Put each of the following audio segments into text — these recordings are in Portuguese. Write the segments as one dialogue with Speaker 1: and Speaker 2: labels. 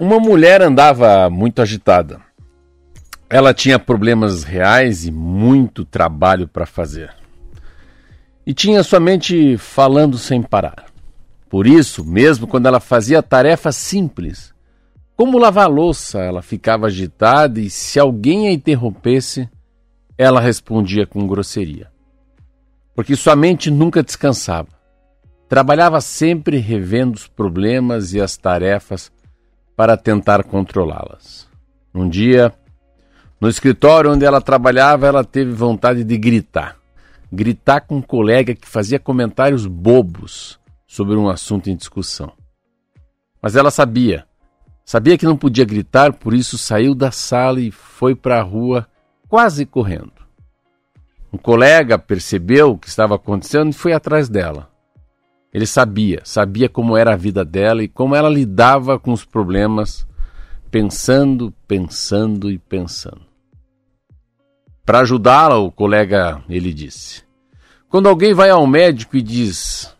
Speaker 1: Uma mulher andava muito agitada. Ela tinha problemas reais e muito trabalho para fazer. E tinha sua mente falando sem parar. Por isso, mesmo quando ela fazia tarefas simples, como lavar louça, ela ficava agitada e se alguém a interrompesse, ela respondia com grosseria. Porque sua mente nunca descansava. Trabalhava sempre revendo os problemas e as tarefas para tentar controlá-las. Um dia, no escritório onde ela trabalhava, ela teve vontade de gritar. Gritar com um colega que fazia comentários bobos sobre um assunto em discussão. Mas ela sabia, sabia que não podia gritar, por isso saiu da sala e foi para a rua quase correndo. Um colega percebeu o que estava acontecendo e foi atrás dela. Ele sabia, sabia como era a vida dela e como ela lidava com os problemas, pensando, pensando e pensando. Para ajudá-la, o colega ele disse: Quando alguém vai ao médico e diz: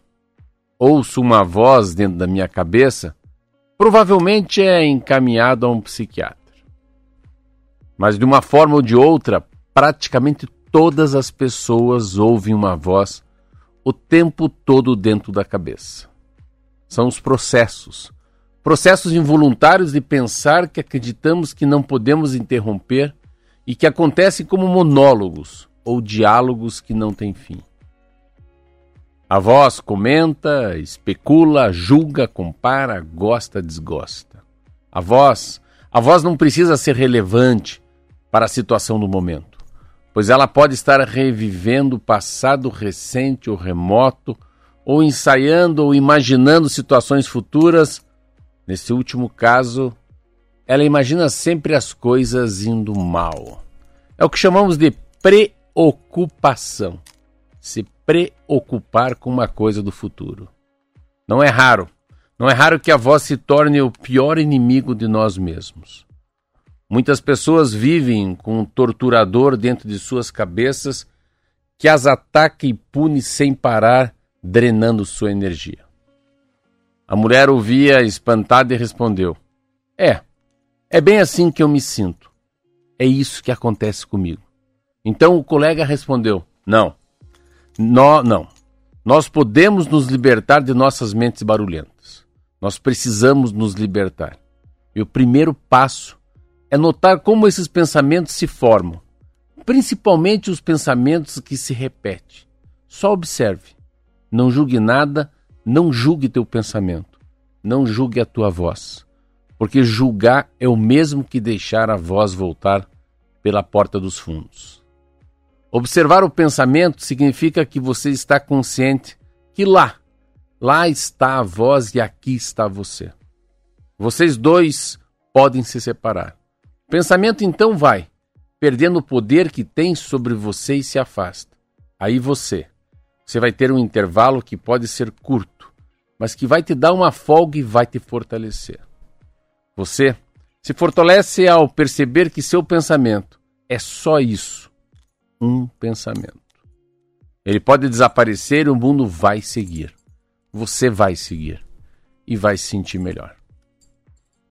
Speaker 1: Ouço uma voz dentro da minha cabeça, provavelmente é encaminhado a um psiquiatra. Mas de uma forma ou de outra, praticamente todas as pessoas ouvem uma voz o tempo todo dentro da cabeça. São os processos. Processos involuntários de pensar que acreditamos que não podemos interromper e que acontecem como monólogos ou diálogos que não têm fim. A voz comenta, especula, julga, compara, gosta, desgosta. A voz, a voz não precisa ser relevante para a situação do momento pois ela pode estar revivendo o passado recente ou remoto, ou ensaiando ou imaginando situações futuras. Nesse último caso, ela imagina sempre as coisas indo mal. É o que chamamos de preocupação. Se preocupar com uma coisa do futuro. Não é raro. Não é raro que a voz se torne o pior inimigo de nós mesmos. Muitas pessoas vivem com um torturador dentro de suas cabeças que as ataca e pune sem parar, drenando sua energia. A mulher ouvia espantada e respondeu: É, é bem assim que eu me sinto. É isso que acontece comigo. Então o colega respondeu: Não, nó, não. Nós podemos nos libertar de nossas mentes barulhentas. Nós precisamos nos libertar. E o primeiro passo é notar como esses pensamentos se formam, principalmente os pensamentos que se repetem. Só observe. Não julgue nada, não julgue teu pensamento, não julgue a tua voz, porque julgar é o mesmo que deixar a voz voltar pela porta dos fundos. Observar o pensamento significa que você está consciente que lá, lá está a voz e aqui está você. Vocês dois podem se separar. Pensamento então vai, perdendo o poder que tem sobre você e se afasta. Aí você, você vai ter um intervalo que pode ser curto, mas que vai te dar uma folga e vai te fortalecer. Você se fortalece ao perceber que seu pensamento é só isso, um pensamento. Ele pode desaparecer e o mundo vai seguir. Você vai seguir e vai se sentir melhor.